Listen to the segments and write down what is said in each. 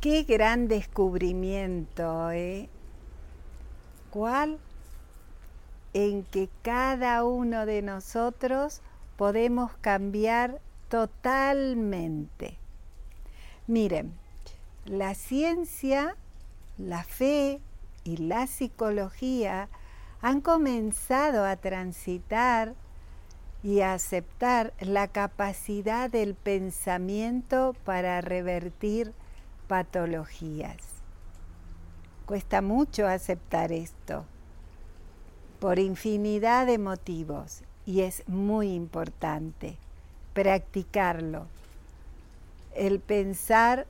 Qué gran descubrimiento, ¿eh? ¿Cuál? En que cada uno de nosotros podemos cambiar totalmente. Miren, la ciencia, la fe y la psicología han comenzado a transitar y a aceptar la capacidad del pensamiento para revertir patologías. Cuesta mucho aceptar esto por infinidad de motivos y es muy importante practicarlo, el pensar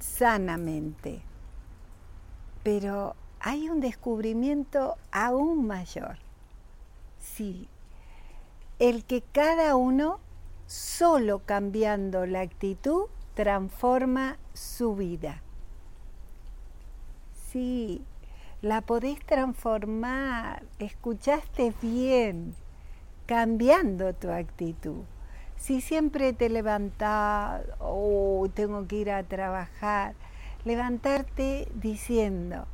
sanamente. Pero hay un descubrimiento aún mayor. Sí, el que cada uno, solo cambiando la actitud, transforma su vida. Sí, la podés transformar, escuchaste bien, cambiando tu actitud. Si siempre te levantás, oh, tengo que ir a trabajar, levantarte diciendo,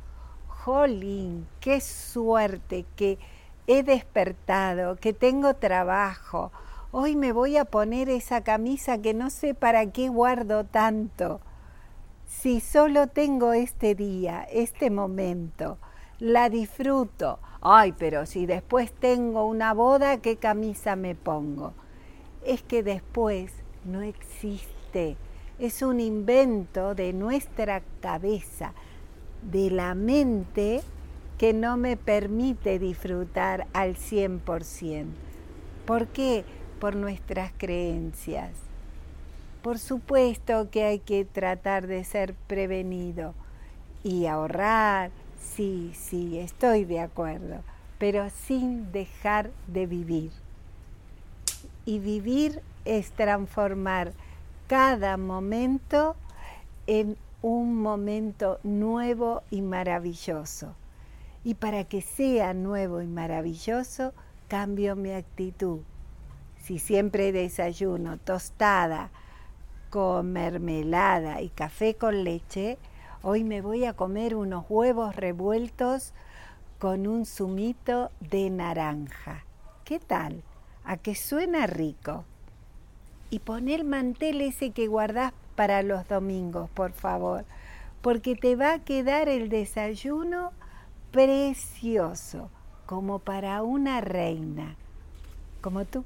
jolín, qué suerte que he despertado, que tengo trabajo, hoy me voy a poner esa camisa que no sé para qué guardo tanto. Si solo tengo este día, este momento, la disfruto. Ay, pero si después tengo una boda, ¿qué camisa me pongo? Es que después no existe. Es un invento de nuestra cabeza, de la mente que no me permite disfrutar al 100%. ¿Por qué? Por nuestras creencias. Por supuesto que hay que tratar de ser prevenido y ahorrar, sí, sí, estoy de acuerdo, pero sin dejar de vivir. Y vivir es transformar cada momento en un momento nuevo y maravilloso. Y para que sea nuevo y maravilloso, cambio mi actitud. Si siempre desayuno tostada con mermelada y café con leche, hoy me voy a comer unos huevos revueltos con un zumito de naranja. ¿Qué tal? ¿A que suena rico? Y pon el mantel ese que guardás para los domingos, por favor, porque te va a quedar el desayuno precioso, como para una reina, como tú.